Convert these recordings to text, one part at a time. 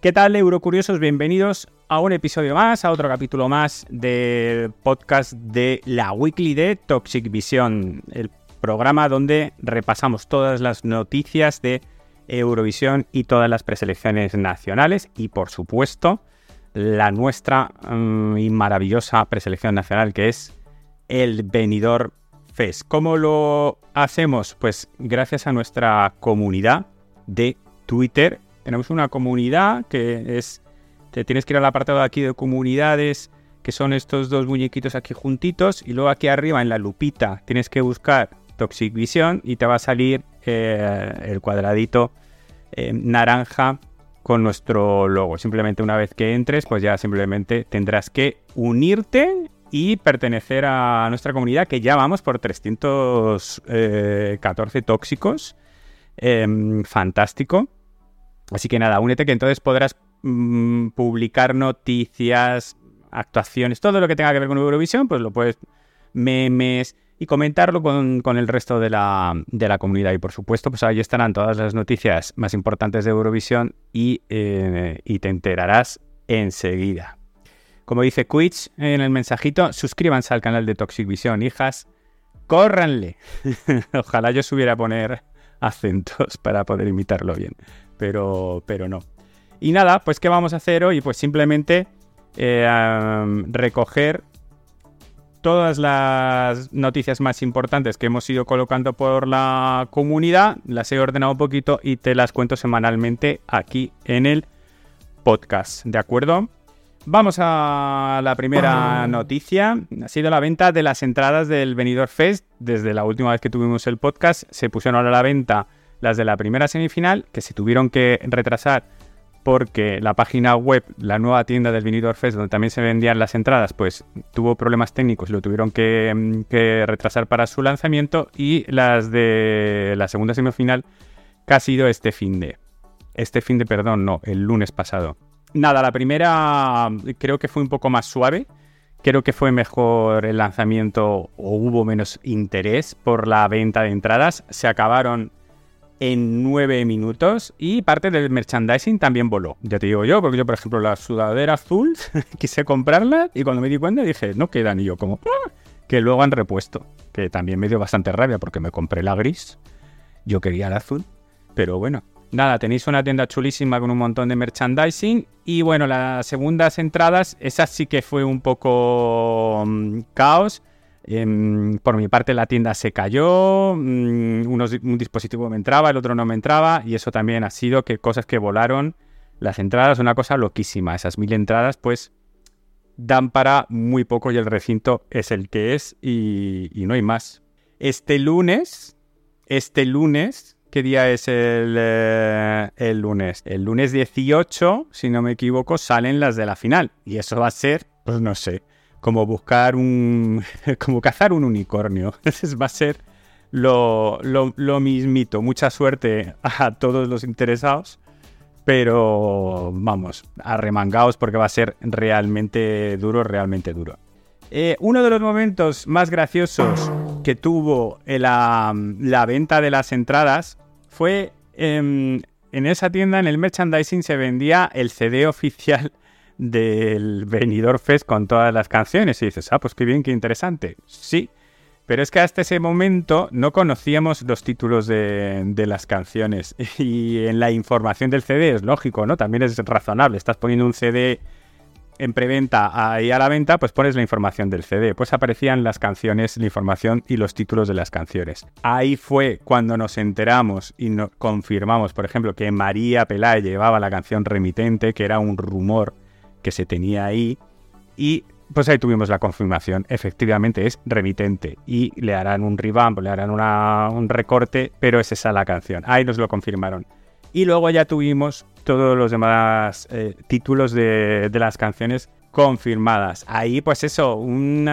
¿Qué tal, Eurocuriosos? Bienvenidos a un episodio más, a otro capítulo más del podcast de la Weekly de Toxic Vision, el programa donde repasamos todas las noticias de Eurovisión y todas las preselecciones nacionales y, por supuesto, la nuestra mm, y maravillosa preselección nacional que es el Benidorm Fest. ¿Cómo lo hacemos? Pues gracias a nuestra comunidad de Twitter tenemos una comunidad que es, te tienes que ir al apartado de aquí de comunidades, que son estos dos muñequitos aquí juntitos, y luego aquí arriba en la lupita tienes que buscar Toxic Vision y te va a salir eh, el cuadradito eh, naranja con nuestro logo. Simplemente una vez que entres, pues ya simplemente tendrás que unirte y pertenecer a nuestra comunidad, que ya vamos por 314 eh, tóxicos. Em, fantástico. Así que nada, únete que entonces podrás mm, publicar noticias, actuaciones, todo lo que tenga que ver con Eurovisión, pues lo puedes memes y comentarlo con, el resto de la, comunidad. Y por supuesto, pues ahí estarán todas las noticias más importantes de Eurovisión y, eh, y te enterarás enseguida. Como dice Quitch en el mensajito, suscríbanse al canal de Toxic Vision, hijas. Córranle. Ojalá yo supiera poner acentos para poder imitarlo bien pero, pero no. Y nada, pues ¿qué vamos a hacer hoy? Pues simplemente eh, recoger todas las noticias más importantes que hemos ido colocando por la comunidad, las he ordenado un poquito y te las cuento semanalmente aquí en el podcast, ¿de acuerdo? Vamos a la primera noticia. Ha sido la venta de las entradas del Benidorm Fest. Desde la última vez que tuvimos el podcast se pusieron a la venta las de la primera semifinal, que se tuvieron que retrasar porque la página web, la nueva tienda del Vinidor Fest, donde también se vendían las entradas, pues tuvo problemas técnicos y lo tuvieron que, mm, que, retrasar para su lanzamiento. Y las de la segunda semifinal, que ha sido este fin de. Este fin de, perdón, no, el lunes pasado. Nada, la primera creo que fue un poco más suave. Creo que fue mejor el lanzamiento o hubo menos interés por la venta de entradas. Se acabaron en nueve minutos y parte del merchandising también voló. Ya te digo yo, porque yo, por ejemplo, la sudadera azul quise comprarla y cuando me di cuenta dije, no quedan. Y yo, como, ah", que luego han repuesto. Que también me dio bastante rabia porque me compré la gris. Yo quería la azul. Pero bueno, nada, tenéis una tienda chulísima con un montón de merchandising. Y bueno, las segundas entradas, esa sí que fue un poco mm, caos Em, por mi parte la tienda se cayó, mm, un dispositivo me entraba, el otro no me entraba y eso también ha sido que cosas que volaron, las entradas, una cosa loquísima, esas mil entradas pues dan para muy poco y el recinto es el que es y, no hay más. Este lunes, este lunes, ¿qué día es el, eh, el lunes? El lunes 18, si no me equivoco, salen las de la final y eso va a ser, pues no sé como buscar un. como cazar un unicornio. va a ser lo, lo, mismito. Mucha suerte a todos los interesados. Pero vamos, arremangaos porque va a ser realmente duro, realmente duro. Eh, uno de los momentos más graciosos que tuvo la, la venta de las entradas fue en esa tienda, en el merchandising, se vendía el CD oficial del Benidorm Fest con todas las canciones y dices, ah, pues qué bien, qué interesante. Sí, pero es que hasta ese momento no conocíamos los títulos de, las canciones y en la información del CD es lógico, ¿no? También es razonable. Estás poniendo un CD en preventa ahí a la venta, pues pones la información del CD. Pues aparecían las canciones, la información y los títulos de las canciones. Ahí fue cuando nos enteramos y nos confirmamos, por ejemplo, que María Pelay llevaba la canción Remitente, que era un rumor se tenía ahí y pues ahí tuvimos la confirmación, efectivamente es remitente y le harán un revamp, le harán un recorte, pero es esa la canción, ahí nos lo confirmaron. Y luego ya tuvimos todos los demás eh, títulos de, de, las canciones confirmadas. Ahí pues eso, un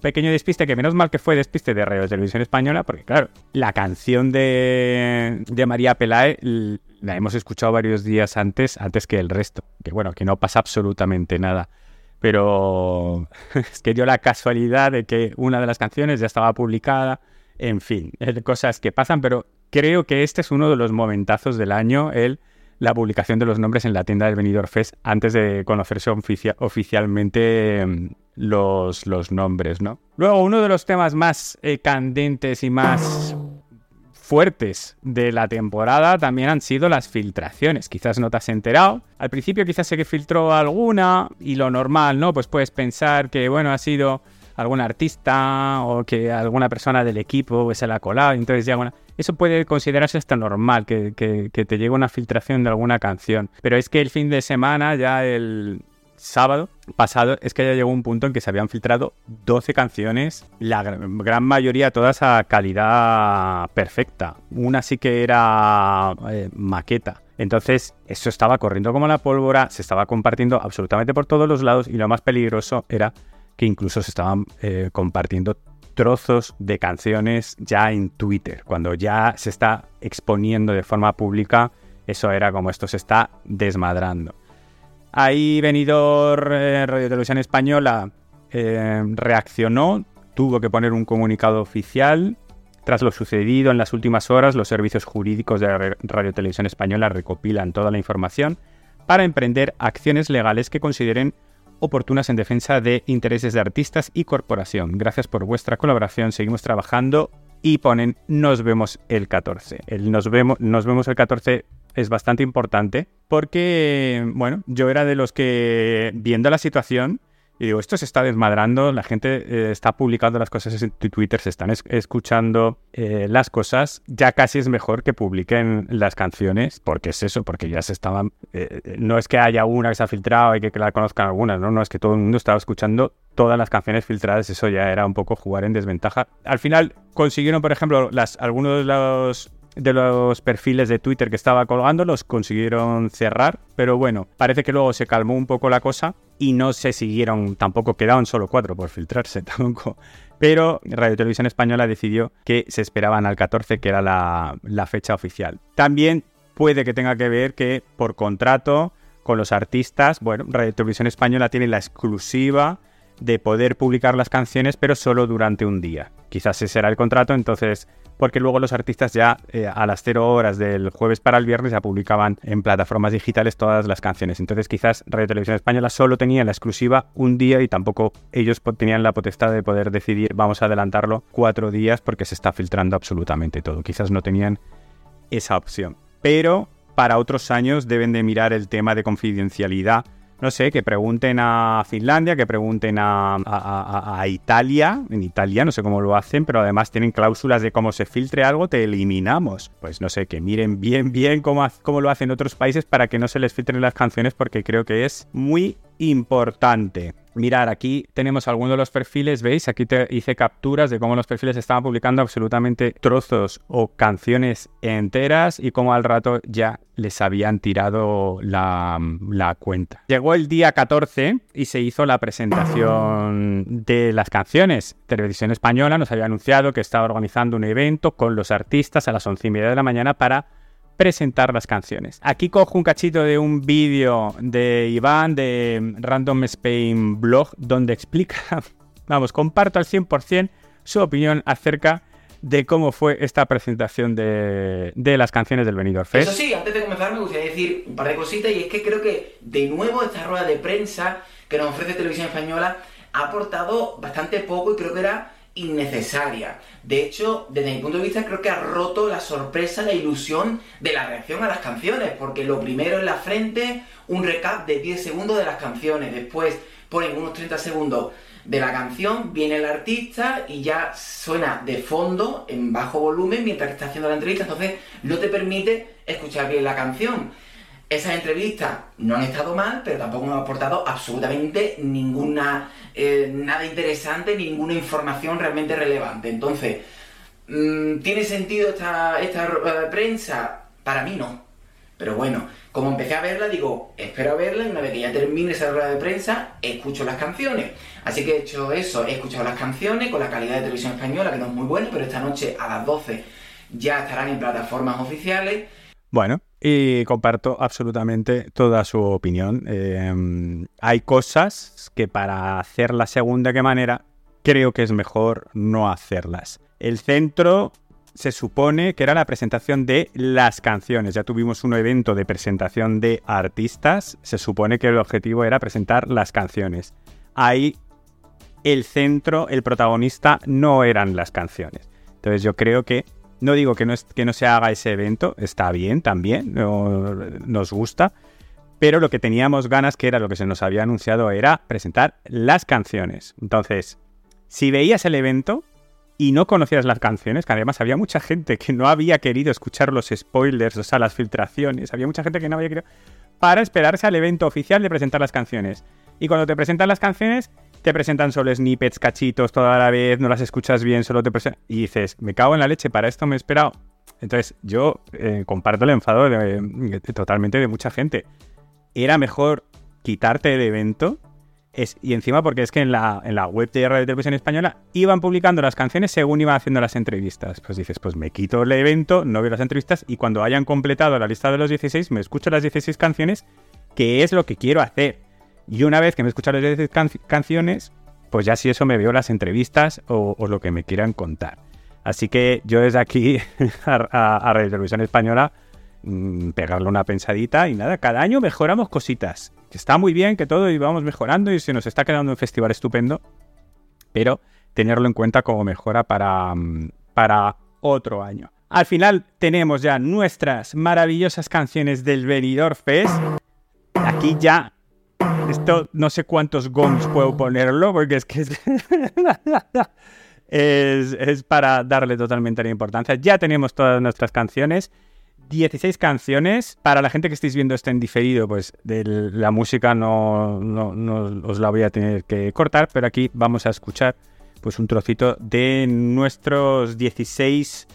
pequeño despiste que menos mal que fue despiste de Radio Televisión Española, porque claro, la canción de, de María Pelae la hemos escuchado varios días antes, antes que el resto. Que bueno, que no pasa absolutamente nada. Pero es que dio la casualidad de que una de las canciones ya estaba publicada. En fin, cosas que pasan, pero creo que este es uno de los momentazos del año, el la publicación de los nombres en la tienda del Benidorm Fest antes de conocerse oficialmente em, los, los, nombres, ¿no? Luego, uno de los temas más eh, candentes y más fuertes de la temporada también han sido las filtraciones. Quizás no te has enterado. Al principio quizás sé que filtró alguna y lo normal, ¿no? Pues puedes pensar que, bueno, ha sido algún artista o que alguna persona del equipo se la ha colado. Entonces ya, bueno, eso puede considerarse hasta normal, que, que te llegue una filtración de alguna canción. Pero es que el fin de semana, ya el sábado pasado, es que ya llegó un punto en que se habían filtrado 12 canciones, la gran mayoría todas a calidad perfecta. Una sí que era eh, maqueta. Entonces, eso estaba corriendo como la pólvora, se estaba compartiendo absolutamente por todos los lados y lo más peligroso era que incluso se estaban eh, compartiendo trozos de canciones ya en Twitter. Cuando ya se está exponiendo de forma pública, eso era como esto se está desmadrando. Ahí Venidor eh, Radio Televisión Española eh, reaccionó, tuvo que poner un comunicado oficial. Tras lo sucedido en las últimas horas, los servicios jurídicos de Radio Televisión Española recopilan toda la información para emprender acciones legales que consideren oportunas en defensa de intereses de artistas y corporación. Gracias por vuestra colaboración, seguimos trabajando y ponen nos vemos el 14. El nos vemos, nos vemos el 14 es bastante importante porque, bueno, yo era de los que viendo la situación y digo, esto se está desmadrando, la gente eh, está publicando las cosas en Twitter, se están escuchando eh, las cosas, ya casi es mejor que publiquen las canciones, porque es eso, porque ya se estaban... Eh, no es que haya una que se ha filtrado y que, que la conozcan algunas, ¿no? No, es que todo el mundo estaba escuchando todas las canciones filtradas, eso ya era un poco jugar en desventaja. Al final consiguieron, por ejemplo, las, algunos de los de los perfiles de Twitter que estaba colgando los consiguieron cerrar, pero bueno, parece que luego se calmó un poco la cosa y no se siguieron, tampoco quedaban solo cuatro por filtrarse tampoco. Pero Radio Televisión Española decidió que se esperaban al 14, que era la, la fecha oficial. También puede que tenga que ver que por contrato con los artistas, bueno, Radio Televisión Española tiene la exclusiva de poder publicar las canciones, pero solo durante un día. Quizás ese será el contrato, entonces porque luego los artistas ya eh, a las 0 horas del jueves para el viernes ya publicaban en plataformas digitales todas las canciones. Entonces quizás Radio Televisión Española solo tenía la exclusiva un día y tampoco ellos tenían la potestad de poder decidir vamos a adelantarlo cuatro días porque se está filtrando absolutamente todo. Quizás no tenían esa opción. Pero para otros años deben de mirar el tema de confidencialidad no sé, que pregunten a Finlandia, que pregunten a, Italia, en Italia no sé cómo lo hacen, pero además tienen cláusulas de cómo se filtre algo, te eliminamos. Pues no sé, que miren bien, bien cómo, cómo lo hacen otros países para que no se les filtren las canciones, porque creo que es muy importante. Mirar, aquí tenemos algunos de los perfiles, ¿veis? Aquí te hice capturas de cómo los perfiles estaban publicando absolutamente trozos o canciones enteras y cómo al rato ya les habían tirado la, cuenta. Llegó el día 14 y se hizo la presentación de las canciones. Televisión Española nos había anunciado que estaba organizando un evento con los artistas a las once y media de la mañana para presentar las canciones. Aquí cojo un cachito de un vídeo de Iván de Random Spain Blog donde explica, vamos, comparto al 100% su opinión acerca de cómo fue esta presentación de, las canciones del Benidorm Fest. Eso sí, antes de comenzar me gustaría decir un par de cositas y es que creo que de nuevo esta rueda de prensa que nos ofrece Televisión Española ha aportado bastante poco y creo que era innecesaria. De hecho, desde mi punto de vista, creo que ha roto la sorpresa, la ilusión de la reacción a las canciones, porque lo primero en la frente, un recap de 10 segundos de las canciones, después ponen unos 30 segundos de la canción, viene el artista y ya suena de fondo, en bajo volumen, mientras está haciendo la entrevista, entonces no te permite escuchar bien la canción. Esas entrevistas no han estado mal, pero tampoco me han aportado absolutamente ninguna, eh, nada interesante, ninguna información realmente relevante. Entonces, mm, ¿tiene sentido esta, esta eh, prensa? Para mí no. Pero bueno, como empecé a verla, digo, espero a verla y una vez que ya termine esa rueda de prensa, escucho las canciones. Así que he hecho eso, he escuchado las canciones con la calidad de televisión española, que no es muy buena, pero esta noche a las 12 ya estarán en plataformas oficiales. Bueno, y comparto absolutamente toda su opinión. Em, hay cosas que para hacer la segunda que manera creo que es mejor no hacerlas. El centro se supone que era la presentación de las canciones. Ya tuvimos un evento de presentación de artistas. Se supone que el objetivo era presentar las canciones. Ahí el centro, el protagonista, no eran las canciones. Entonces yo creo que, no digo que no, se haga ese evento, está bien también, nos gusta, pero lo que teníamos ganas, que era lo que se nos había anunciado, era presentar las canciones. Entonces, si veías el evento y no conocías las canciones, que además había mucha gente que no había querido escuchar los spoilers, o sea, las filtraciones, había mucha gente que no había querido, para esperarse al evento oficial de presentar las canciones. Y cuando te presentan las canciones, te presentan solo snippets, cachitos toda la vez, no las escuchas bien, solo te presentan... Y dices, me cago en la leche, para esto me he esperado. Entonces, yo eh, comparto el enfado totalmente de mucha gente era mejor quitarte el evento. Y encima porque es que en la, en la web de Radio Televisión Española iban publicando las canciones según iban haciendo las entrevistas. Pues dices, pues me quito el evento, no veo las entrevistas y cuando hayan completado la lista de los 16 me escucho las 16 canciones, que es lo que quiero hacer. Y una vez que me escucho las 16 canciones, pues ya si eso me veo las entrevistas o, lo que me quieran contar. Así que yo desde aquí a, a Radio Televisión Española Mm, pegarle una pensadita y nada, cada año mejoramos cositas. Está muy bien que todo y vamos mejorando y se nos está quedando un festival estupendo, pero tenerlo en cuenta como mejora para, mm, para otro año. Al final tenemos ya nuestras maravillosas canciones del Benidorm Fest. Aquí ya esto no sé cuántos gongs puedo ponerlo porque es que es, es, para darle totalmente la importancia. Ya tenemos todas nuestras canciones. 16 canciones. Para la gente que estéis viendo esto en diferido, pues de la música no, os la voy a tener que cortar, pero aquí vamos a escuchar pues un trocito de nuestros 16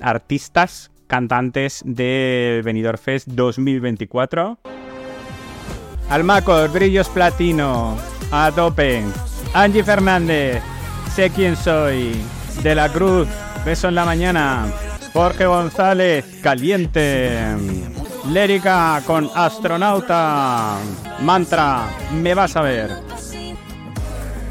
artistas, cantantes de Benidorm Fest 2024. Almacor, Brillos Platino, a tope. Angie Fernández, sé quién soy. De la Cruz, beso en la mañana. Jorge González, Caliente. Lérica con Astronauta. Mantra, me vas a ver.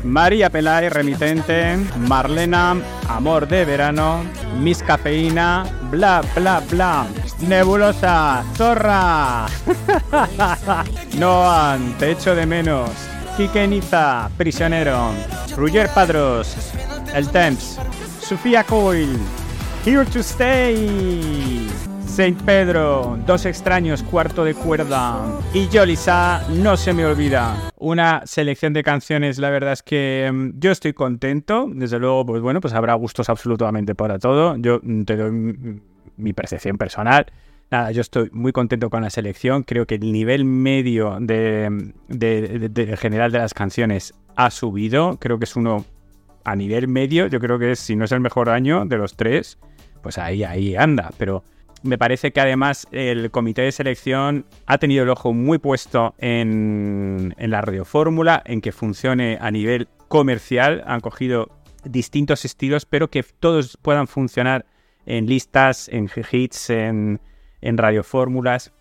María Pelay, Remitente. Marlena, Amor de Verano. Miss Cafeína, bla, bla, bla. Nebulosa, Zorra. Noan, te echo de menos. Kikeniza, Prisionero. Ruger Padros, El Temps. Sofía Coil, Here to Stay. Saint Pedro, Dos extraños, cuarto de cuerda. Y Yolisa, no se me olvida. Una selección de canciones, la verdad es que mm, yo estoy contento. Desde luego, pues bueno, pues habrá gustos absolutamente para todo. Yo mm, te doy mi percepción personal. Nada, yo estoy muy contento con la selección. Creo que el nivel medio de, de, general de las canciones ha subido. Creo que es uno a nivel medio. Yo creo que si no es el mejor año de los tres, pues ahí, ahí anda. Pero me parece que además el comité de selección ha tenido el ojo muy puesto en, la radiofórmula, en que funcione a nivel comercial. Han cogido distintos estilos, pero que todos puedan funcionar en listas, en hits, en radiofórmulas.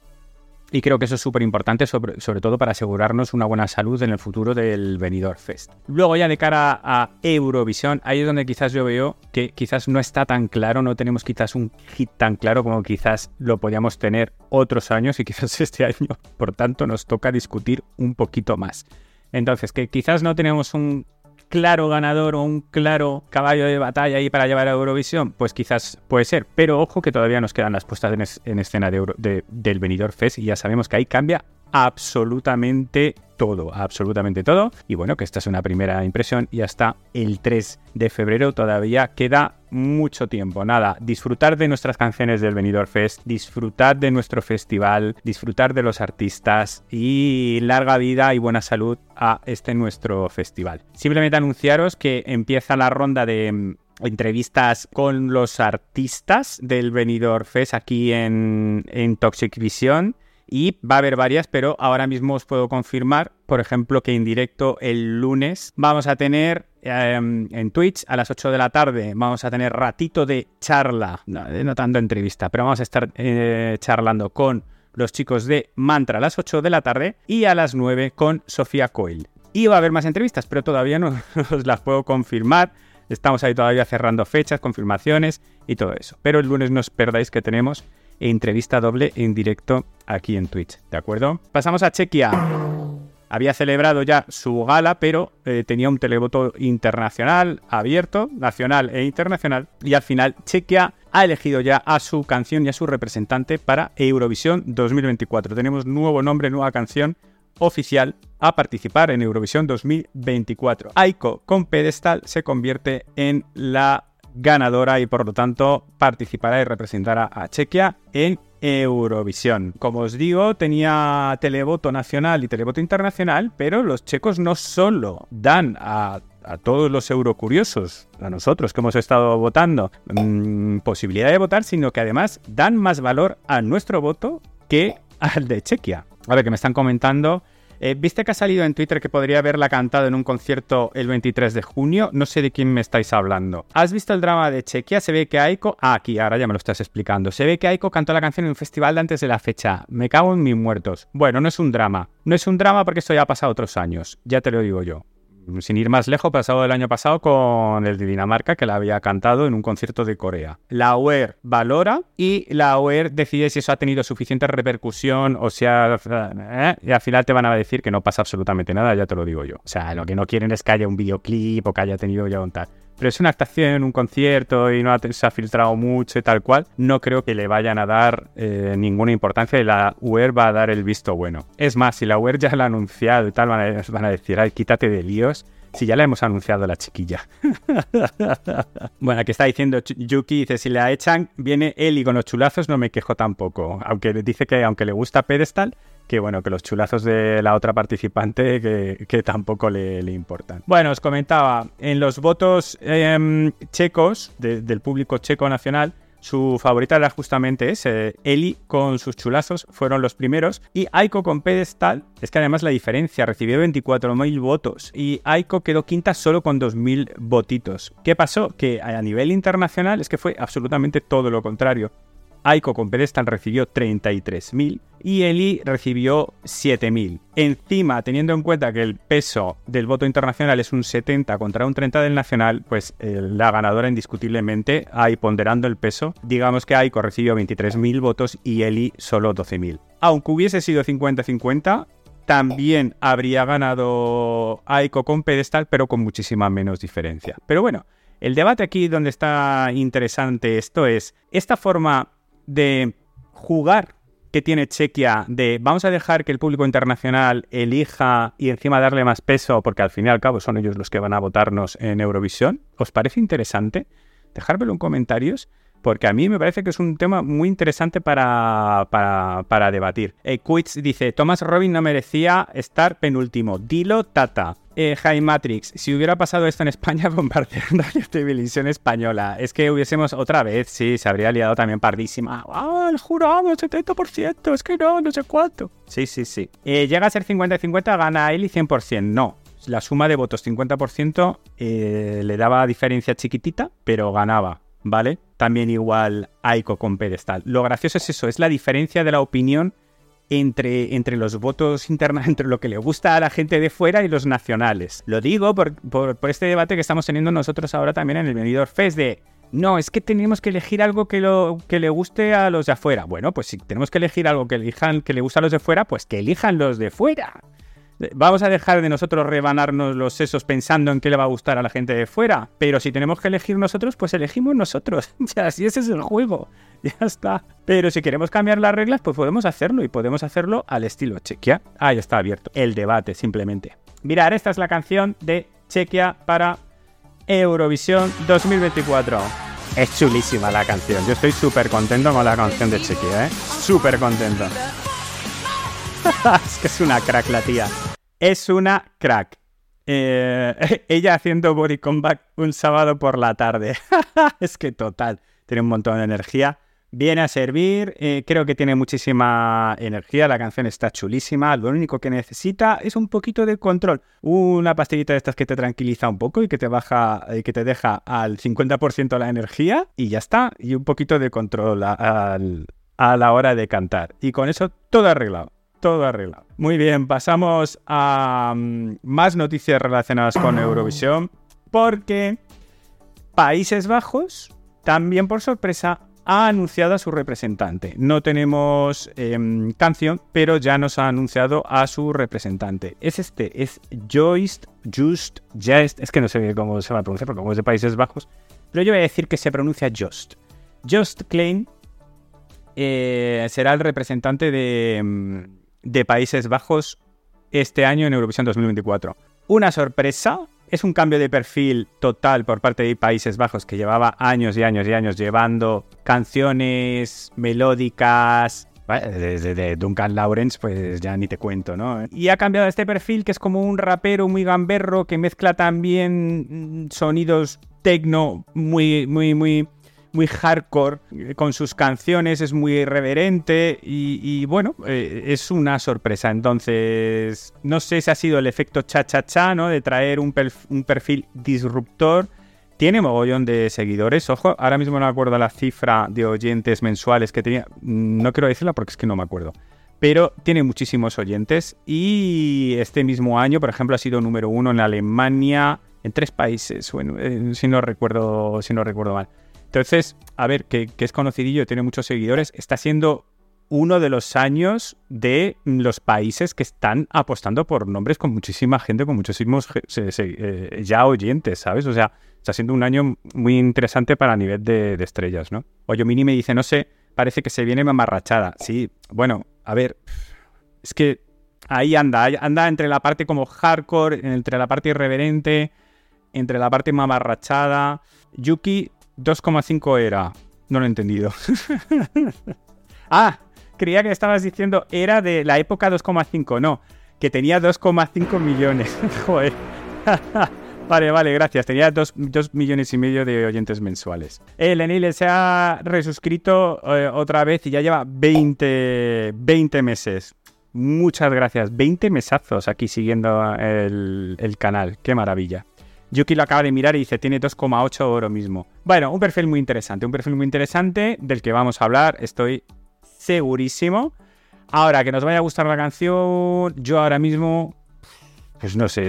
Y creo que eso es súper importante, sobre, todo para asegurarnos una buena salud en el futuro del Benidorm Fest. Luego ya de cara a Eurovisión, ahí es donde quizás yo veo que quizás no está tan claro, no tenemos quizás un hit tan claro como quizás lo podíamos tener otros años y quizás este año, por tanto, nos toca discutir un poquito más. Entonces, que quizás no tenemos un claro ganador o un claro caballo de batalla ahí para llevar a Eurovisión? Pues quizás puede ser, pero ojo que todavía nos quedan las puestas en, escena de del Benidorm Fest y ya sabemos que ahí cambia absolutamente todo, absolutamente todo. Y bueno, que esta es una primera impresión y hasta el 3 de febrero todavía queda mucho tiempo. Nada, disfrutar de nuestras canciones del Benidorm Fest, disfrutar de nuestro festival, disfrutar de los artistas y larga vida y buena salud a este nuestro festival. Simplemente anunciaros que empieza la ronda de mm, entrevistas con los artistas del Benidorm Fest aquí en, en Toxic Vision y va a haber varias, pero ahora mismo os puedo confirmar, por ejemplo, que en directo el lunes vamos a tener em, en Twitch a las 8 de la tarde, vamos a tener ratito de charla, no, no tanto entrevista, pero vamos a estar eh, charlando con los chicos de Mantra a las 8 de la tarde y a las 9 con Sofía Coil. Y va a haber más entrevistas, pero todavía no os las puedo confirmar. Estamos ahí todavía cerrando fechas, confirmaciones y todo eso. Pero el lunes no os perdáis que tenemos entrevista doble en directo aquí en Twitch, ¿de acuerdo? Pasamos a Chequia. Había celebrado ya su gala, pero eh, tenía un televoto internacional abierto, nacional e internacional, y al final Chequia ha elegido ya a su canción y a su representante para Eurovisión 2024. Tenemos nuevo nombre, nueva canción oficial a participar en Eurovisión 2024. Aiko con pedestal se convierte en la ganadora y por lo tanto participará y representará a Chequia en Eurovisión. Como os digo, tenía televoto nacional y televoto internacional, pero los checos no solo dan a, todos los eurocuriosos, a nosotros que hemos estado votando, mm, posibilidad de votar, sino que además dan más valor a nuestro voto que al de Chequia. A ver, que me están comentando eh, ¿Viste que ha salido en Twitter que podría haberla cantado en un concierto el 23 de junio? No sé de quién me estáis hablando. ¿Has visto el drama de Chequia? Se ve que Aiko... Ah, aquí, ahora ya me lo estás explicando. Se ve que Aiko cantó la canción en un festival de antes de la fecha. Me cago en mis muertos. Bueno, no es un drama. No es un drama porque esto ya ha pasado otros años. Ya te lo digo yo sin ir más lejos, pasado el año pasado con el de Dinamarca, que la había cantado en un concierto de Corea. La OER valora y la OER decide si eso ha tenido suficiente repercusión o sea... ¿eh? Y al final te van a decir que no pasa absolutamente nada, ya te lo digo yo. O sea, lo que no quieren es que haya un videoclip o que haya tenido ya un tal pero es una actuación, un concierto y no se ha filtrado mucho y tal cual, no creo que le vayan a dar eh, ninguna importancia y la UER va a dar el visto bueno. Es más, si la UER ya la ha anunciado y tal, van a, van a decir, ay, quítate de líos. Si ya la hemos anunciado a la chiquilla. bueno, aquí está diciendo Yuki, dice, si la echan, viene él y con los chulazos no me quejo tampoco. Aunque dice que aunque le gusta Pedestal, que bueno, que los chulazos de la otra participante que, tampoco le, importan. Bueno, os comentaba, en los votos em, checos, del público checo nacional, su favorita era justamente ese. Eli con sus chulazos fueron los primeros. Y Aiko con pedestal, es que además la diferencia, recibió 24.000 votos. Y Aiko quedó quinta solo con 2.000 votitos. ¿Qué pasó? Que a nivel internacional es que fue absolutamente todo lo contrario. Aiko con pedestal recibió 33.000 y Eli recibió 7.000. Encima, teniendo en cuenta que el peso del voto internacional es un 70 contra un 30 del nacional, pues eh, la ganadora indiscutiblemente, ahí ponderando el peso, digamos que Aiko recibió 23.000 votos y Eli solo 12.000. Aunque hubiese sido 50-50, también habría ganado Aiko con pedestal, pero con muchísima menos diferencia. Pero bueno, el debate aquí donde está interesante esto es, esta forma de jugar que tiene Chequia de vamos a dejar que el público internacional elija y encima darle más peso, porque al fin y al cabo son ellos los que van a votarnos en Eurovisión. ¿Os parece interesante? Dejármelo en comentarios porque a mí me parece que es un tema muy interesante para, para, debatir. Eh, Quits dice, Thomas Robin no merecía estar penúltimo. Dilo, Tata. Eh, Matrix, si hubiera pasado esto en España, bombardeando Radio Televisión Española. Es que hubiésemos otra vez, sí, se habría liado también pardísima. ¡Ah, el jurado, el 70%! Es que no, no sé cuánto. Sí, sí, sí. Eh, llega a ser 50 50, gana él y 100%. No, la suma de votos 50% eh, le daba diferencia chiquitita, pero ganaba. ¿vale? También igual Aiko con pedestal. Lo gracioso es eso, es la diferencia de la opinión entre, entre los votos internos, entre lo que le gusta a la gente de fuera y los nacionales. Lo digo por, este debate que estamos teniendo nosotros ahora también en el Venidor Fest de... No, es que tenemos que elegir algo que, lo, que le guste a los de afuera. Bueno, pues si tenemos que elegir algo que elijan, que le guste a los de fuera, pues que elijan los de fuera. Vamos a dejar de nosotros rebanarnos los sesos pensando en qué le va a gustar a la gente de fuera. Pero si tenemos que elegir nosotros, pues elegimos nosotros. Ya, si ese es el juego. Ya está. Pero si queremos cambiar las reglas, pues podemos hacerlo. Y podemos hacerlo al estilo Chequia. Ahí está abierto. El debate, simplemente. Mirad, esta es la canción de Chequia para Eurovisión 2024. Es chulísima la canción. Yo estoy súper contento con la canción de Chequia, ¿eh? Súper contento. es que es una crack la tía. Es una crack. Eh, ella haciendo body comeback un sábado por la tarde. es que total, tiene un montón de energía. Viene a servir, eh, creo que tiene muchísima energía, la canción está chulísima, lo único que necesita es un poquito de control, una pastillita de estas que te tranquiliza un poco y que te baja y que te deja al 50% la energía y ya está, y un poquito de control a la hora de cantar. Y con eso todo arreglado todo arreglado. Muy bien, pasamos a mm, más noticias relacionadas con Eurovisión, porque Países Bajos, también por sorpresa, ha anunciado a su representante. No tenemos em, canción, pero ya nos ha anunciado a su representante. Es este, es Joist, Just, Just, es que no sé cómo se va a pronunciar, porque como es de Países Bajos, pero yo voy a decir que se pronuncia Just. Just Klein eh, será el representante de, em, de Países Bajos este año en Eurovisión 2024. Una sorpresa, es un cambio de perfil total por parte de Países Bajos que llevaba años y años y años llevando canciones melódicas. Desde de Duncan Lawrence, pues ya ni te cuento, ¿no? Y ha cambiado este perfil que es como un rapero muy gamberro que mezcla también mm, sonidos tecno muy, muy, muy, muy hardcore eh, con sus canciones, es muy irreverente y, bueno, eh, es una sorpresa. Entonces, no sé si ha sido el efecto cha-cha-cha, ¿no? De traer un, perfil disruptor. Tiene mogollón de seguidores, ojo, ahora mismo no me acuerdo la cifra de oyentes mensuales que tenía, no quiero decirla porque es que no me acuerdo, pero tiene muchísimos oyentes y este mismo año, por ejemplo, ha sido número uno en Alemania, en tres países, bueno, eh, si no recuerdo, si no recuerdo mal. Entonces, a ver, que, es conocidillo, tiene muchos seguidores, está siendo uno de los años de los países que están apostando por nombres con muchísima gente, con muchísimos eh, ya oyentes, ¿sabes? O sea, está siendo un año muy interesante para nivel de, estrellas, ¿no? Mini me dice, no sé, parece que se viene mamarrachada. Sí, bueno, a ver, es que ahí anda, anda entre la parte como hardcore, entre la parte irreverente, entre la parte mamarrachada. Yuki 2,5 era. No lo he entendido. ah, creía que estabas diciendo era de la época 2,5. No, que tenía 2,5 millones. Joder. Vale, vale, gracias. Tenía 2 millones y medio de oyentes mensuales. El Enil se ha resuscrito eh, otra vez y ya lleva 20, 20 meses. Muchas gracias. 20 mesazos aquí siguiendo el, el canal. Qué maravilla. Yuki lo acaba de mirar y dice, tiene 2,8 oro mismo. Bueno, un perfil muy interesante, un perfil muy interesante del que vamos a hablar, estoy segurísimo. Ahora, que nos vaya a gustar la canción, yo ahora mismo, pues no sé,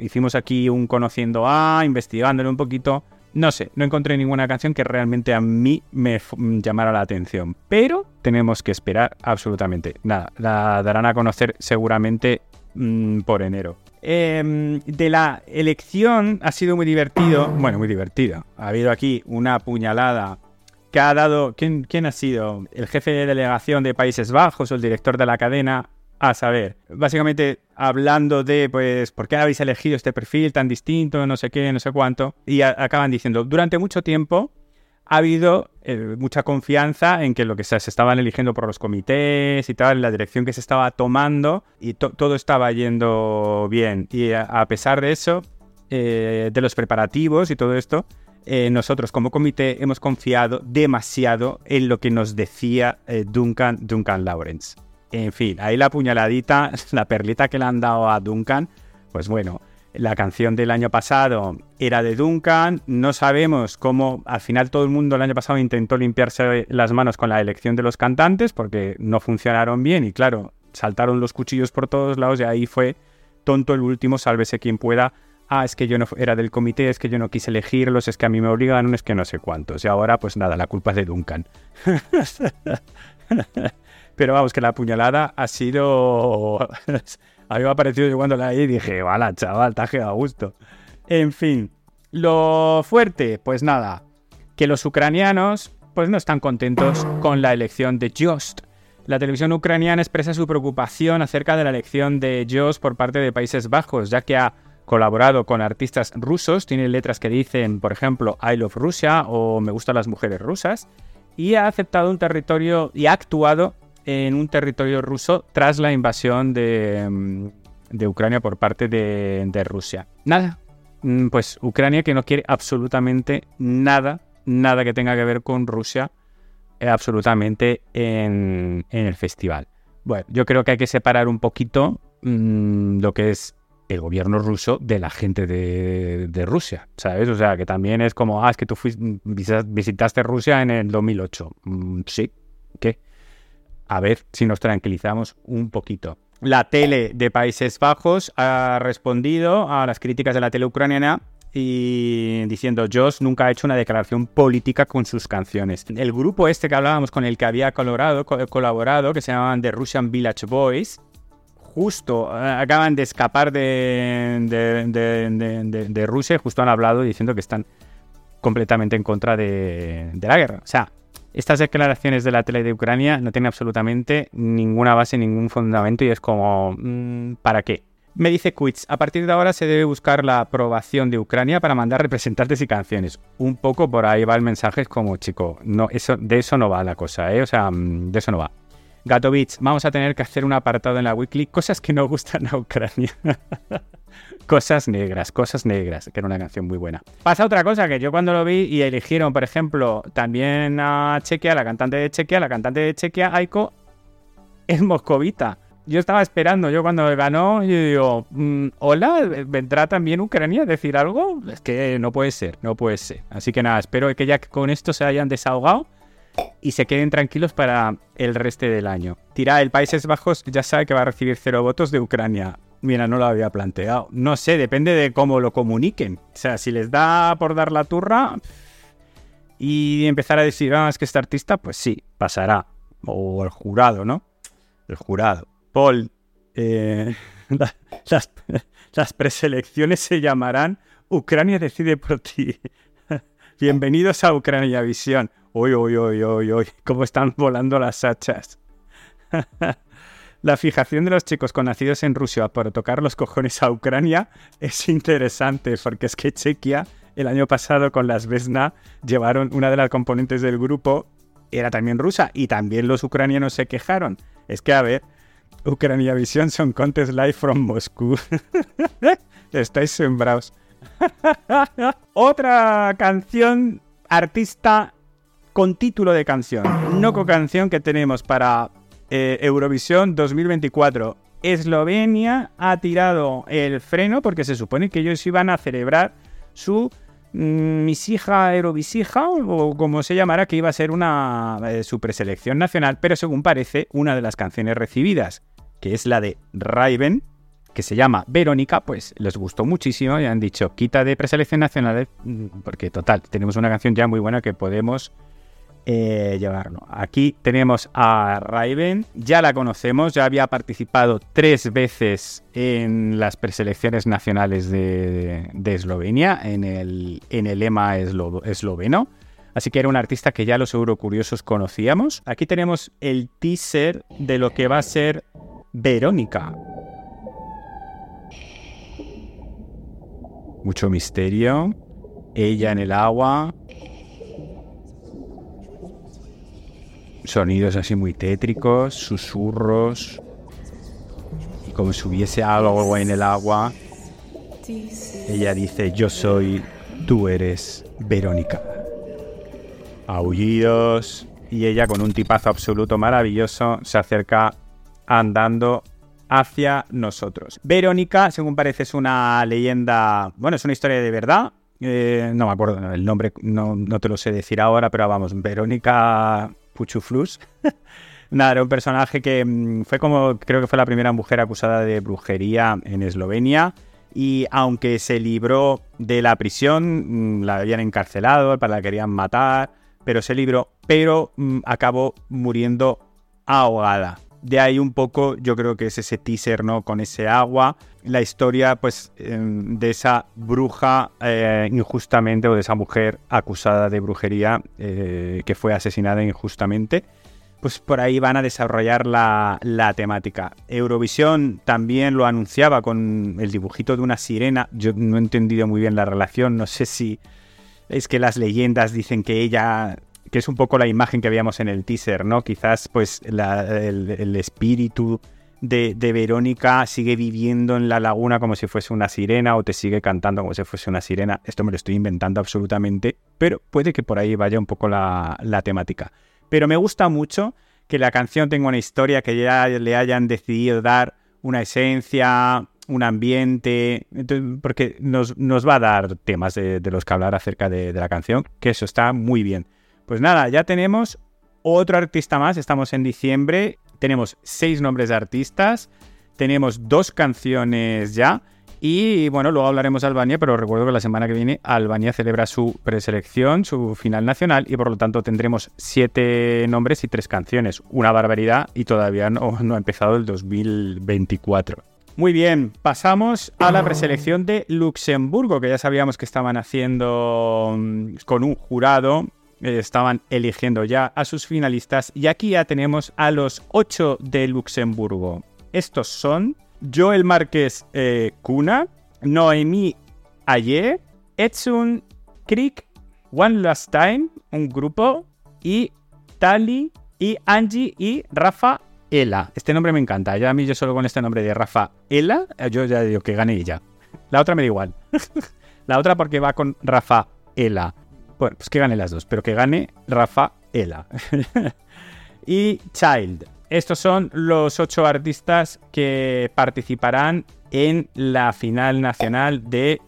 hicimos aquí un conociendo a, investigándolo un poquito. No sé, no encontré ninguna canción que realmente a mí me llamara la atención. Pero tenemos que esperar absolutamente. Nada, la darán a conocer seguramente mm, por enero. Em, de la elección ha sido muy divertido. Bueno, muy divertido. Ha habido aquí una puñalada que ha dado. ¿quién, ¿Quién ha sido? El jefe de delegación de Países Bajos o el director de la cadena. A saber, básicamente hablando de, pues, ¿por qué habéis elegido este perfil tan distinto? No sé qué, no sé cuánto. Y acaban diciendo, durante mucho tiempo ha habido eh, mucha confianza en que lo que se, estaban eligiendo por los comités y tal, la dirección que se estaba tomando y todo estaba yendo bien. Y a, pesar de eso, eh, de los preparativos y todo esto, eh, nosotros como comité hemos confiado demasiado en lo que nos decía Duncan, Duncan Lawrence. En fin, ahí la puñaladita, la perlita que le han dado a Duncan, pues bueno, la canción del año pasado era de Duncan. No sabemos cómo, al final todo el mundo el año pasado intentó limpiarse las manos con la elección de los cantantes porque no funcionaron bien y claro, saltaron los cuchillos por todos lados y ahí fue tonto el último, sálvese quien pueda. Ah, es que yo no era del comité, es que yo no quise elegirlos, es que a mí me obligaron, es que no sé cuántos. Y ahora, pues nada, la culpa es de Duncan. Pero vamos, que la puñalada ha sido a mí yo cuando la y dije, vale, chaval, te a gusto. En fin, lo fuerte, pues nada, que los ucranianos pues no están contentos con la elección de Jost. La televisión ucraniana expresa su preocupación acerca de la elección de Jost por parte de Países Bajos, ya que ha colaborado con artistas rusos, tiene letras que dicen, por ejemplo, I love Russia o Me gustan las mujeres rusas, y ha aceptado un territorio y ha actuado en un territorio ruso tras la invasión de, mm, Ucrania por parte de, Rusia. Nada, mm, pues Ucrania que no quiere absolutamente nada, nada que tenga que ver con Rusia, eh, absolutamente en, el festival. Bueno, yo creo que hay que separar un poquito mm, lo que es el gobierno ruso de la gente de, Rusia, ¿sabes? O sea, que también es como, ah, es que tú visitaste Rusia en el 2008. sí, ¿qué? A ver si nos tranquilizamos un poquito. La tele de Países Bajos ha respondido a las críticas de la tele ucraniana y diciendo Josh nunca ha hecho una declaración política con sus canciones. El grupo este que hablábamos con el que había colaborado, colaborado que se llamaban The Russian Village Boys, justo eh, acaban de escapar de, de, Rusia, justo han hablado diciendo que están completamente en contra de, la guerra. O sea, estas declaraciones de la tele de Ucrania no tienen absolutamente ninguna base, ningún fundamento y es como, mm, ¿para qué? Me dice Quits, a partir de ahora se debe buscar la aprobación de Ucrania para mandar representantes y canciones. Un poco por ahí va el mensaje, es como, chico, no, eso, de eso no va la cosa, ¿eh? O sea, mm, de eso no va. Gatovich, vamos a tener que hacer un apartado en la weekly, cosas que no gustan a Ucrania. cosas negras, cosas negras, que era una canción muy buena. Pasa otra cosa, que yo cuando lo vi y eligieron, por ejemplo, también a Chequia, la cantante de Chequia, la cantante de Chequia, Aiko, es moscovita yo estaba esperando, yo cuando ganó, yo digo, mm, hola, ¿vendrá también Ucrania a decir algo? Es que no puede ser, no puede ser. Así que nada, espero que ya con esto se hayan desahogado y se queden tranquilos para el resto del año. Tira, el Países Bajos ya sabe que va a recibir cero votos de Ucrania. Mira, no lo había planteado. No sé, depende de cómo lo comuniquen. O sea, si les da por dar la turra y empezar a decir, ah, es que este artista, pues sí, pasará. O el jurado, ¿no? El jurado. Paul, eh, las, preselecciones se llamarán Ucrania decide por ti. Bienvenidos a Ucrania Visión. Uy, uy, uy, uy, uy, cómo están volando las hachas. La fijación de los chicos con nacidos en Rusia por tocar los cojones a Ucrania es interesante, porque es que Chequia el año pasado con las Vesna llevaron una de las componentes del grupo, era también rusa, y también los ucranianos se quejaron. Es que, a ver, Ucrania Visión son Contest Live from Moscú. Estáis sembrados. Otra canción, artista con título de canción. No con canción que tenemos para eh, Eurovisión 2024. Eslovenia ha tirado el freno porque se supone que ellos iban a celebrar su mm, misija Eurovisija o como se llamará, que iba a ser una eh, su preselección nacional, pero según parece, una de las canciones recibidas que es la de Raven, que se llama Verónica, pues les gustó muchísimo y han dicho, quita de preselección nacional, mm, porque total, tenemos una canción ya muy buena que podemos eh, llevarlo. Aquí tenemos a Raven, ya la conocemos, ya había participado tres veces en las preselecciones nacionales de, Eslovenia, en el, en el esloveno. Así que era un artista que ya los eurocuriosos conocíamos. Aquí tenemos el teaser de lo que va a ser Verónica. Mucho misterio. Ella en el agua. Sonidos así muy tétricos, susurros. Y como si hubiese algo en el agua. Ella dice, yo soy, tú eres Verónica. Aullidos. Y ella con un tipazo absoluto maravilloso se acerca andando hacia nosotros. Verónica, según parece, es una leyenda, bueno, es una historia de verdad. Eh, no me acuerdo el nombre, no, te lo sé decir ahora, pero vamos, Verónica Puchuflus. Nada, era un personaje que mm, fue como, creo que fue la primera mujer acusada de brujería en Eslovenia. Y aunque se libró de la prisión, mm, la habían encarcelado, para la querían matar, pero se libró, pero mm, acabó muriendo ahogada de ahí un poco yo creo que es ese teaser, ¿no? Con ese agua, la historia pues em, de esa bruja eh, injustamente o de esa mujer acusada de brujería eh, que fue asesinada injustamente. Pues por ahí van a desarrollar la, la, temática. Eurovisión también lo anunciaba con el dibujito de una sirena. Yo no he entendido muy bien la relación. No sé si es que las leyendas dicen que ella que es un poco la imagen que veíamos en el teaser, ¿no? Quizás pues el, espíritu de, Verónica sigue viviendo en la laguna como si fuese una sirena o te sigue cantando como si fuese una sirena. Esto me lo estoy inventando absolutamente, pero puede que por ahí vaya un poco la, temática. Pero me gusta mucho que la canción tenga una historia, que ya le hayan decidido dar una esencia, un ambiente, porque nos, va a dar temas de, los que hablar acerca de, la canción, que eso está muy bien. Pues nada, ya tenemos otro artista más, estamos en diciembre, tenemos seis nombres de artistas, tenemos dos canciones ya Y bueno, luego hablaremos de Albania, pero recuerdo que la semana que viene Albania celebra su preselección, su final nacional, y por lo tanto tendremos siete nombres y tres canciones. Una barbaridad y todavía no, ha empezado el 2024. Muy bien, pasamos a la preselección de Luxemburgo, que ya sabíamos que estaban haciendo mm, con un jurado, estaban eligiendo ya a sus finalistas, y aquí ya tenemos a los ocho de Luxemburgo. Estos son Joel Márquez eh, Cuna, Noemí Aye, Edson Creek, One Last Time, un grupo, y Tali, y Angie y Rafa Ela. Este nombre me encanta. Ya a mí yo solo con este nombre de Rafa Ela, eh, yo ya digo que gane ella. La otra me da igual. la otra porque va con Rafa Ela. Bueno, pues que gane las dos, pero que gane Rafa Ela. y Child. Estos son los ocho artistas que participarán en la final nacional de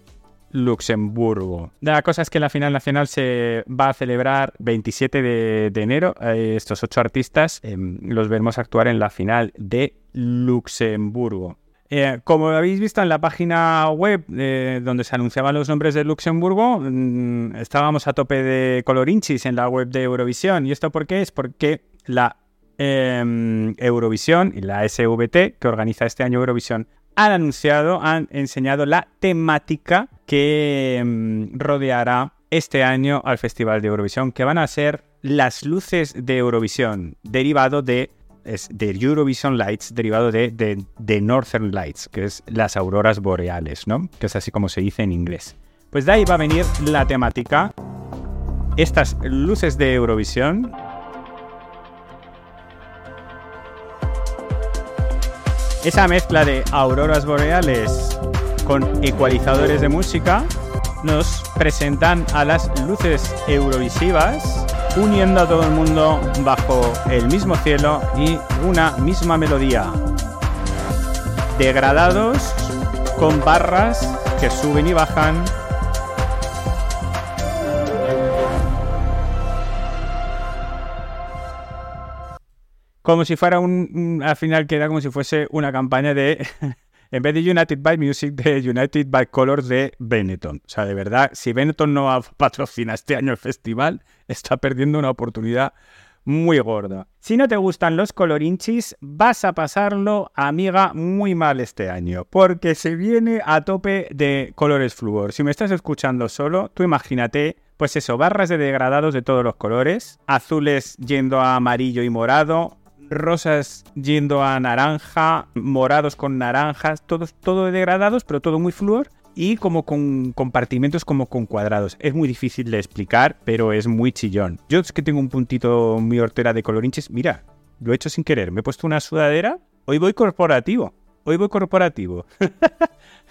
Luxemburgo. La cosa es que la final nacional se va a celebrar 27 de, enero. Eh, estos ocho artistas em, los veremos actuar en la final de Luxemburgo. Eh, como habéis visto en la página web eh, donde se anunciaban los nombres de Luxemburgo, mm, estábamos a tope de colorinchis en la web de Eurovisión. ¿Y esto por qué? Es porque la em, Eurovisión y la SVT, que organiza este año Eurovisión, han anunciado, han enseñado la temática que mm, rodeará este año al Festival de Eurovisión, que van a ser las luces de Eurovisión, derivado de, de Eurovision Lights, derivado de, de, Northern Lights, que es las auroras boreales, ¿no? Que es así como se dice en inglés. Pues de ahí va a venir la temática. Estas luces de Eurovisión Esa mezcla de auroras boreales con ecualizadores de música nos presentan a las luces eurovisivas uniendo a todo el mundo bajo el mismo cielo y una misma melodía. Degradados con barras que suben y bajan como si fuera un, al final queda como si fuese una campaña de, en vez de United by Music, de United by Colors de Benetton. O sea, de verdad, si Benetton no patrocina este año el festival, está perdiendo una oportunidad muy gorda. Si no te gustan los colorinchis, vas a pasarlo, amiga, muy mal este año, porque se viene a tope de colores flúor. Si me estás escuchando solo, tú imagínate, pues eso, barras de degradados de todos los colores, azules yendo a amarillo y morado, rosas yendo a naranja, morados con naranjas, todos, todo degradados, pero todo muy flúor y como con compartimentos como con cuadrados. Es muy difícil de explicar, pero es muy chillón. Yo es que tengo un puntito muy hortera de colorinches. Mira, lo he hecho sin querer. Me he puesto una sudadera. Hoy voy corporativo. Hoy voy corporativo.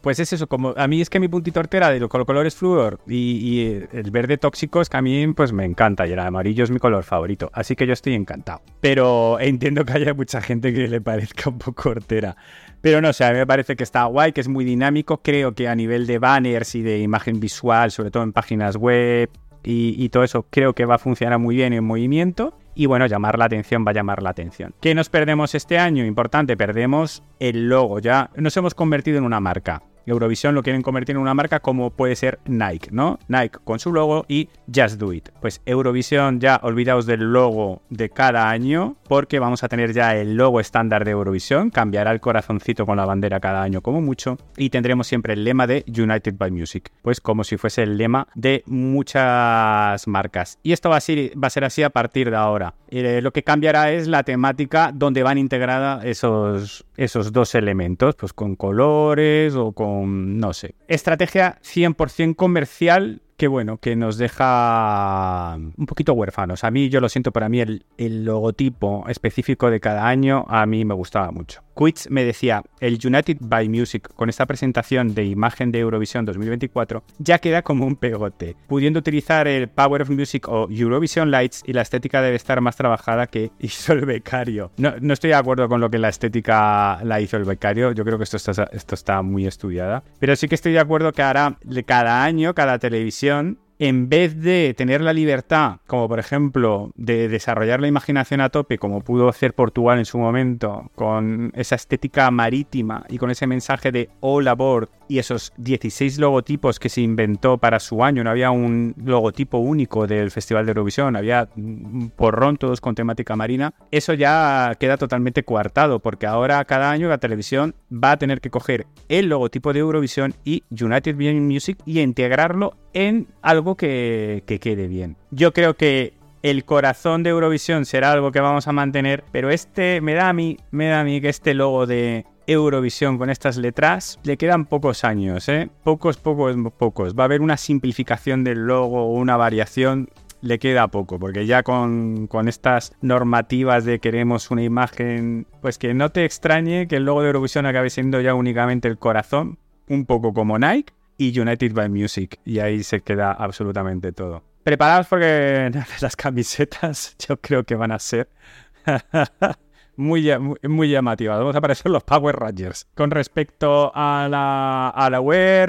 pues es eso, como a mí es que mi puntito hortera de los colores flúor y, el verde tóxico es que a mí pues me encanta y el amarillo es mi color favorito, así que yo estoy encantado. Pero entiendo que haya mucha gente que le parezca un poco hortera. Pero no sé, a mí me parece que está guay, que es muy dinámico. Creo que a nivel de banners y de imagen visual, sobre todo en páginas web y todo eso, creo que va a funcionar muy bien en movimiento y bueno, llamar la atención va a llamar la atención. ¿Qué nos perdemos este año? Importante, perdemos el logo, ya nos hemos convertido en una marca. Eurovisión lo quieren convertir en una marca como puede ser Nike, ¿no? Nike con su logo y Just Do It. Pues Eurovisión ya olvidaos del logo de cada año porque vamos a tener ya el logo estándar de Eurovisión, cambiará el corazoncito con la bandera cada año como mucho y tendremos siempre el lema de United by Music, pues como si fuese el lema de muchas marcas. Y esto va a ser, así a partir de ahora. Eh, lo que cambiará es la temática donde van integradas esos, esos dos elementos, pues con colores o con no sé, estrategia 100% comercial que bueno, que nos deja un poquito huérfanos. A mí, yo lo siento, para mí el, el logotipo específico de cada año a mí me gustaba mucho. Quits me decía, el United by Music con esta presentación de imagen de Eurovisión 2024 ya queda como un pegote, pudiendo utilizar el Power of Music o Eurovision Lights y la estética debe estar más trabajada que hizo el becario. No, no estoy de acuerdo con lo que la estética la hizo el becario, yo creo que esto está, esto está muy estudiada, pero sí que estoy de acuerdo que ahora cada año, cada televisión en vez de tener la libertad, como por ejemplo, de desarrollar la imaginación a tope, como pudo hacer Portugal en su momento, con esa estética marítima y con ese mensaje de all aboard y esos 16 logotipos que se inventó para su año, no había un logotipo único del Festival de Eurovisión, había un porrón todos con temática marina, eso ya queda totalmente coartado, porque ahora cada año la televisión va a tener que coger el logotipo de Eurovisión y United Music y integrarlo en algo que, quede bien. Yo creo que el corazón de Eurovisión será algo que vamos a mantener, pero este me da a mí, me da a mí que este logo de Eurovisión con estas letras le quedan pocos años, ¿eh? Pocos, pocos, pocos. Va a haber una simplificación del logo o una variación le queda poco, porque ya con, con, estas normativas de queremos una imagen, pues que no te extrañe que el logo de Eurovisión acabe siendo ya únicamente el corazón, un poco como Nike, y United by Music. Y ahí se queda absolutamente todo. Preparados porque las camisetas yo creo que van a ser muy, muy, llamativas. Vamos a aparecer los Power Rangers. Con respecto a la, a la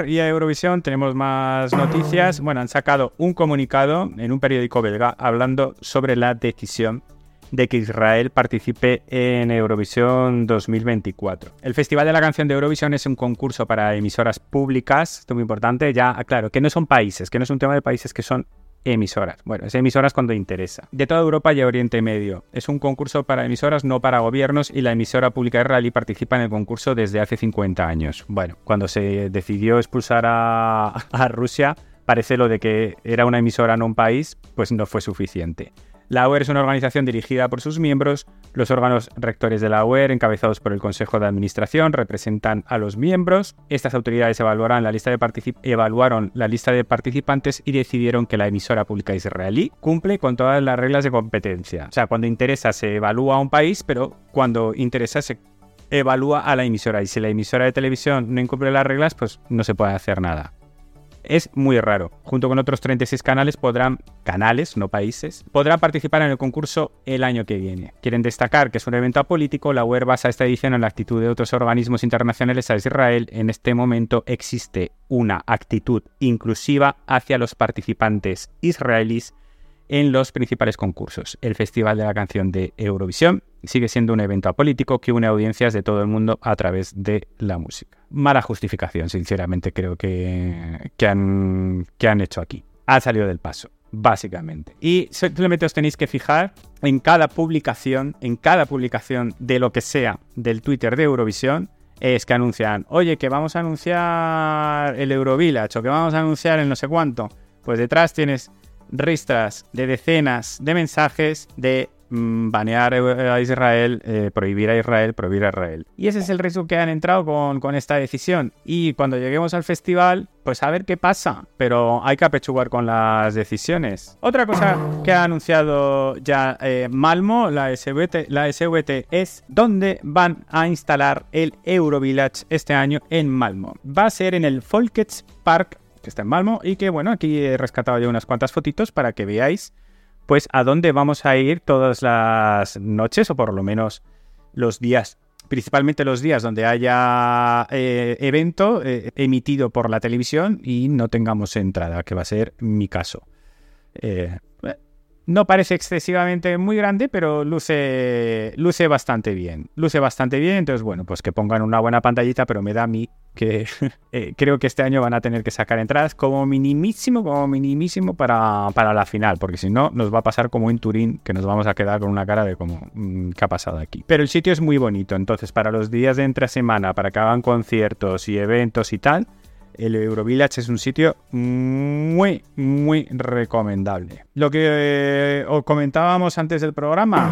y a Eurovisión, tenemos más noticias. Bueno, han sacado un comunicado en un periódico belga hablando sobre la decisión de que Israel participe en Eurovisión 2024. El Festival de la Canción de Eurovisión es un concurso para emisoras públicas, esto es muy importante, ya claro, que no son países, que no es un tema de países, que son emisoras. Bueno, es emisoras cuando interesa. De toda Europa y Oriente Medio. Es un concurso para emisoras, no para gobiernos, y la emisora pública israelí participa en el concurso desde hace 50 años. Bueno, cuando se decidió expulsar a, a Rusia, parece lo de que era una emisora, no un país, pues no fue suficiente. La UER es una organización dirigida por sus miembros. Los órganos rectores de la UER, encabezados por el Consejo de Administración, representan a los miembros. Estas autoridades la lista de, evaluaron la lista de participantes y decidieron que la emisora pública israelí cumple con todas las reglas de competencia. O sea, cuando interesa se evalúa a un país, pero cuando interesa se evalúa a la emisora. Y si la emisora de televisión no incumple las reglas, pues no se puede hacer nada es muy raro. Junto con otros 36 canales podrán, canales, no países, podrán participar en el concurso el año que viene. Quieren destacar que es un evento apolítico, la UER basa esta edición en la actitud de otros organismos internacionales a Israel. En este momento existe una actitud inclusiva hacia los participantes israelíes en los principales concursos. El Festival de la Canción de Eurovisión sigue siendo un evento apolítico que une audiencias de todo el mundo a través de la música. Mala justificación, sinceramente, creo que, que, han, que han hecho aquí. Ha salido del paso, básicamente. Y simplemente os tenéis que fijar en cada publicación, en cada publicación de lo que sea del Twitter de Eurovisión, es que anuncian, oye, que vamos a anunciar el Eurovillage o que vamos a anunciar el no sé cuánto. Pues detrás tienes ristras de decenas de mensajes de mm, banear a Israel, eh, prohibir a Israel, prohibir a Israel. Y ese es el riesgo que han entrado con, esta decisión. Y cuando lleguemos al festival, pues a ver qué pasa. Pero hay que apechugar con las decisiones. Otra cosa que ha anunciado ya eh, Malmo, la SWT, la SWT, es dónde van a instalar el Eurovillage este año en Malmo. Va a ser en el Folkets Park está en Malmo y que bueno, aquí he rescatado yo unas cuantas fotitos para que veáis pues a dónde vamos a ir todas las noches o por lo menos los días, principalmente los días donde haya eh, evento eh, emitido por la televisión y no tengamos entrada, que va a ser mi caso. Eh, no parece excesivamente muy grande, pero luce, luce bastante bien. Luce bastante bien, entonces bueno, pues que pongan una buena pantallita, pero me da a mí que eh, creo que este año van a tener que sacar entradas como minimísimo, como minimísimo para, para, la final, porque si no nos va a pasar como en Turín, que nos vamos a quedar con una cara de como, mm, ¿qué ha pasado aquí? Pero el sitio es muy bonito, entonces para los días de entre semana, para que hagan conciertos y eventos y tal, el Eurovillage es un sitio muy, muy recomendable. Lo que eh, os comentábamos antes del programa,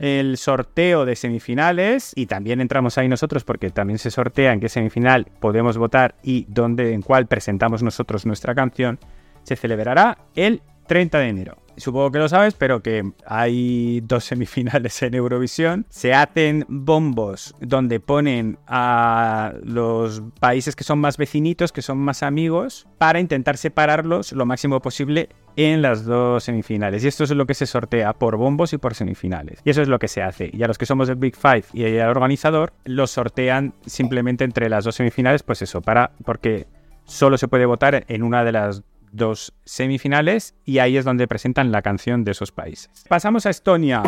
el sorteo de semifinales, y también entramos ahí nosotros porque también se sortea en qué semifinal podemos votar y dónde, en cuál presentamos nosotros nuestra canción, se celebrará el 30 de enero supongo que lo sabes, pero que hay dos semifinales en Eurovisión. Se hacen bombos donde ponen a los países que son más vecinitos, que son más amigos, para intentar separarlos lo máximo posible en las dos semifinales. Y esto es lo que se sortea por bombos y por semifinales. Y eso es lo que se hace. Y a los que somos el Big Five y el organizador, los sortean simplemente entre las dos semifinales, pues eso, para porque solo se puede votar en una de las dos semifinales y ahí es donde presentan la canción de esos países. Pasamos a Estonia.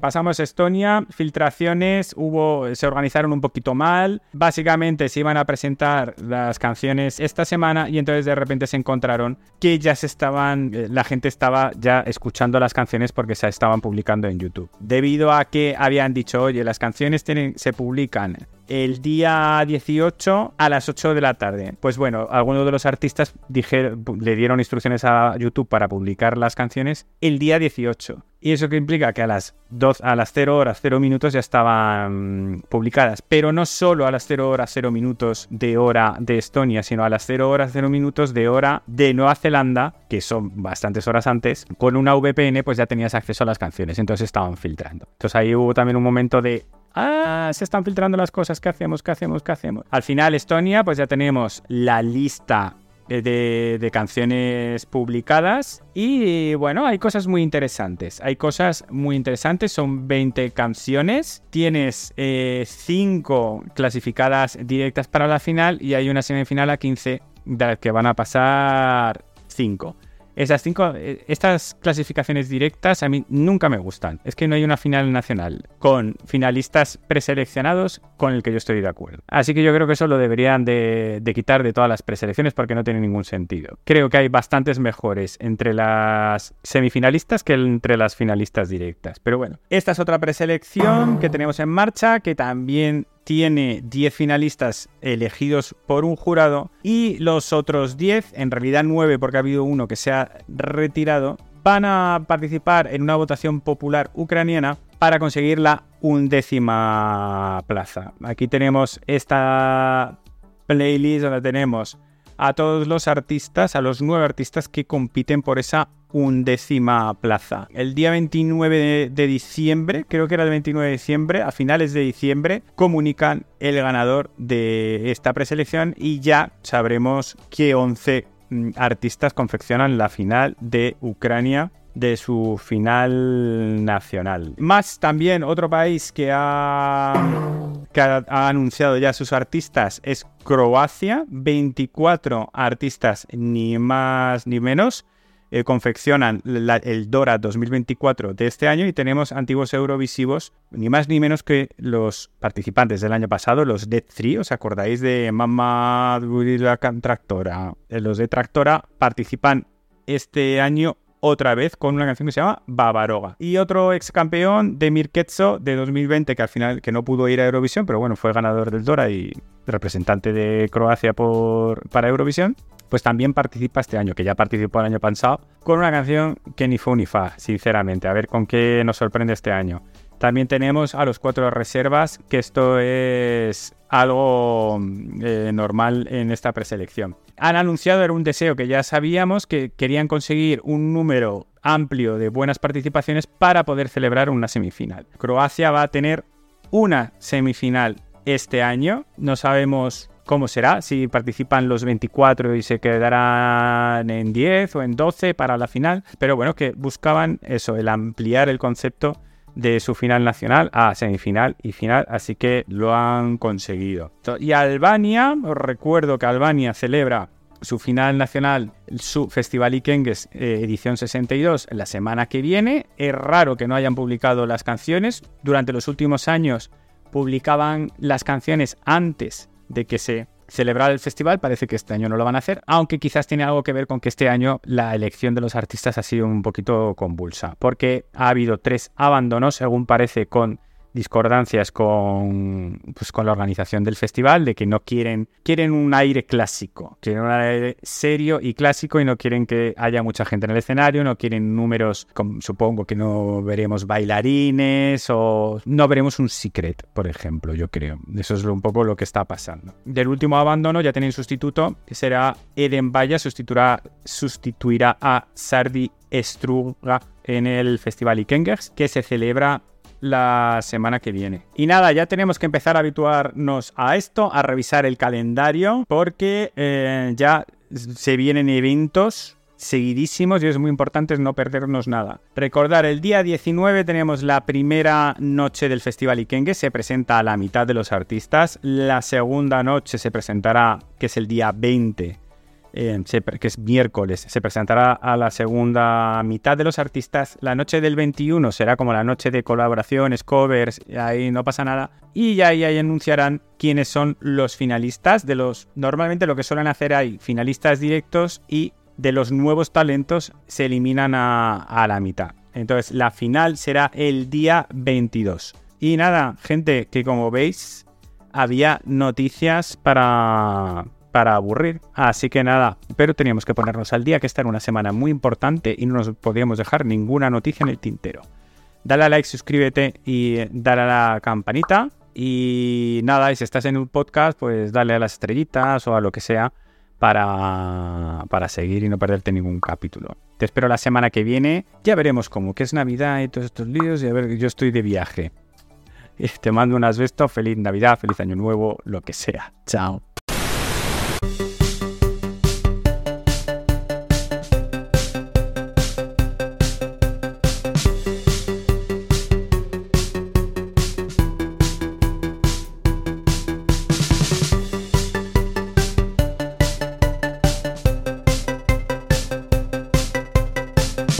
Pasamos a Estonia, filtraciones, hubo, se organizaron un poquito mal. Básicamente se iban a presentar las canciones esta semana y entonces de repente se encontraron que ya se estaban, eh, la gente estaba ya escuchando las canciones porque se estaban publicando en YouTube. Debido a que habían dicho, oye, las canciones tienen, se publican el día 18 a las 8 de la tarde. Pues bueno, algunos de los artistas le dieron instrucciones a YouTube para publicar las canciones el día 18. Y eso que implica que a las, 2, a las 0 horas 0 minutos ya estaban publicadas. Pero no solo a las 0 horas 0 minutos de hora de Estonia, sino a las 0 horas 0 minutos de hora de Nueva Zelanda, que son bastantes horas antes. Con una VPN pues ya tenías acceso a las canciones, entonces estaban filtrando. Entonces ahí hubo también un momento de ah, se están filtrando las cosas, ¿qué hacemos? ¿Qué hacemos? ¿Qué hacemos? Al final, Estonia, pues ya tenemos la lista de, canciones publicadas y bueno, hay cosas muy interesantes. Hay cosas muy interesantes, son 20 canciones, tienes 5 eh, clasificadas directas para la final y hay una semifinal a 15 de las que van a pasar 5. Esas cinco, eh, estas clasificaciones directas a mí nunca me gustan. Es que no hay una final nacional con finalistas preseleccionados con el que yo estoy de acuerdo. Así que yo creo que eso lo deberían de, de quitar de todas las preselecciones porque no tiene ningún sentido. Creo que hay bastantes mejores entre las semifinalistas que entre las finalistas directas. Pero bueno, esta es otra preselección que tenemos en marcha que también tiene 10 finalistas elegidos por un jurado y los otros 10, en realidad 9 porque ha habido uno que se ha retirado, van a participar en una votación popular ucraniana para conseguir la undécima plaza. Aquí tenemos esta playlist donde tenemos a todos los artistas, a los nueve artistas que compiten por esa undécima plaza. El día 29 de, diciembre, creo que era el 29 de diciembre, a finales de diciembre, comunican el ganador de esta preselección y ya sabremos qué 11 mm, artistas confeccionan la final de Ucrania de su final nacional. Más también otro país que ha, que ha, anunciado ya sus artistas es Croacia. 24 artistas ni más ni menos. Eh, confeccionan el Dora 2024 de este año y tenemos antiguos eurovisivos, ni más ni menos que los participantes del año pasado, los Dead 3, ¿os acordáis de Mamma la Tractora? Eh, los de Tractora participan este año otra vez con una canción que se llama Bavaroga. Y otro ex campeón, Demir Ketso, de 2020, que al final que no pudo ir a Eurovisión, pero bueno, fue ganador del Dora y representante de Croacia por, para Eurovisión pues también participa este año, que ya participó el año pasado, con una canción que ni fue ni fa, sinceramente. A ver con qué nos sorprende este año. También tenemos a los cuatro reservas, que esto es algo eh, normal en esta preselección. Han anunciado, era un deseo que ya sabíamos, que querían conseguir un número amplio de buenas participaciones para poder celebrar una semifinal. Croacia va a tener una semifinal este año. No sabemos cómo será, si participan los 24 y se quedarán en 10 o en 12 para la final, pero bueno, que buscaban eso, el ampliar el concepto de su final nacional a semifinal y final, así que lo han conseguido. Y Albania, os recuerdo que Albania celebra su final nacional, su Festival Ikengues eh, edición 62, la semana que viene. Es raro que no hayan publicado las canciones. Durante los últimos años publicaban las canciones antes de que se celebrara el festival. Parece que este año no lo van a hacer, aunque quizás tiene algo que ver con que este año la elección de los artistas ha sido un poquito convulsa, porque ha habido tres abandonos, según parece, con discordancias con, pues, con la organización del festival, de que no quieren, quieren un aire clásico, quieren un aire serio y clásico y no quieren que haya mucha gente en el escenario, no quieren números, supongo que no veremos bailarines o no veremos un secret, por ejemplo, yo creo. Eso es un poco lo que está pasando. Del último abandono ya tienen sustituto, que será Eden Vaya, sustituirá, sustituirá a Sardi Estruga en el Festival Ikengers, que se celebra la semana que viene. Y nada, ya tenemos que empezar a habituarnos a esto, a revisar el calendario, porque eh, ya se vienen eventos seguidísimos y es muy importante no perdernos nada. Recordar, el día 19 tenemos la primera noche del Festival Ikenge, se presenta a la mitad de los artistas. La segunda noche se presentará, que es el día 20, que es miércoles. Se presentará a la segunda mitad de los artistas. La noche del 21 será como la noche de colaboraciones, covers, ahí no pasa nada. Y ahí, ahí anunciarán quiénes son los finalistas de los... Normalmente lo que suelen hacer hay finalistas directos y de los nuevos talentos se eliminan a, a la mitad. Entonces la final será el día 22. Y nada, gente, que como veis había noticias para, para aburrir. Así que nada, pero teníamos que ponernos al día, que esta era una semana muy importante y no nos podíamos dejar ninguna noticia en el tintero. Dale a like, suscríbete y dale a la campanita. Y nada, y si estás en un podcast, pues dale a las estrellitas o a lo que sea para, para seguir y no perderte ningún capítulo. Te espero la semana que viene. Ya veremos cómo, que es Navidad y todos estos líos. Y a ver, yo estoy de viaje. Te mando un asbesto. Feliz Navidad, feliz Año Nuevo, lo que sea. Chao.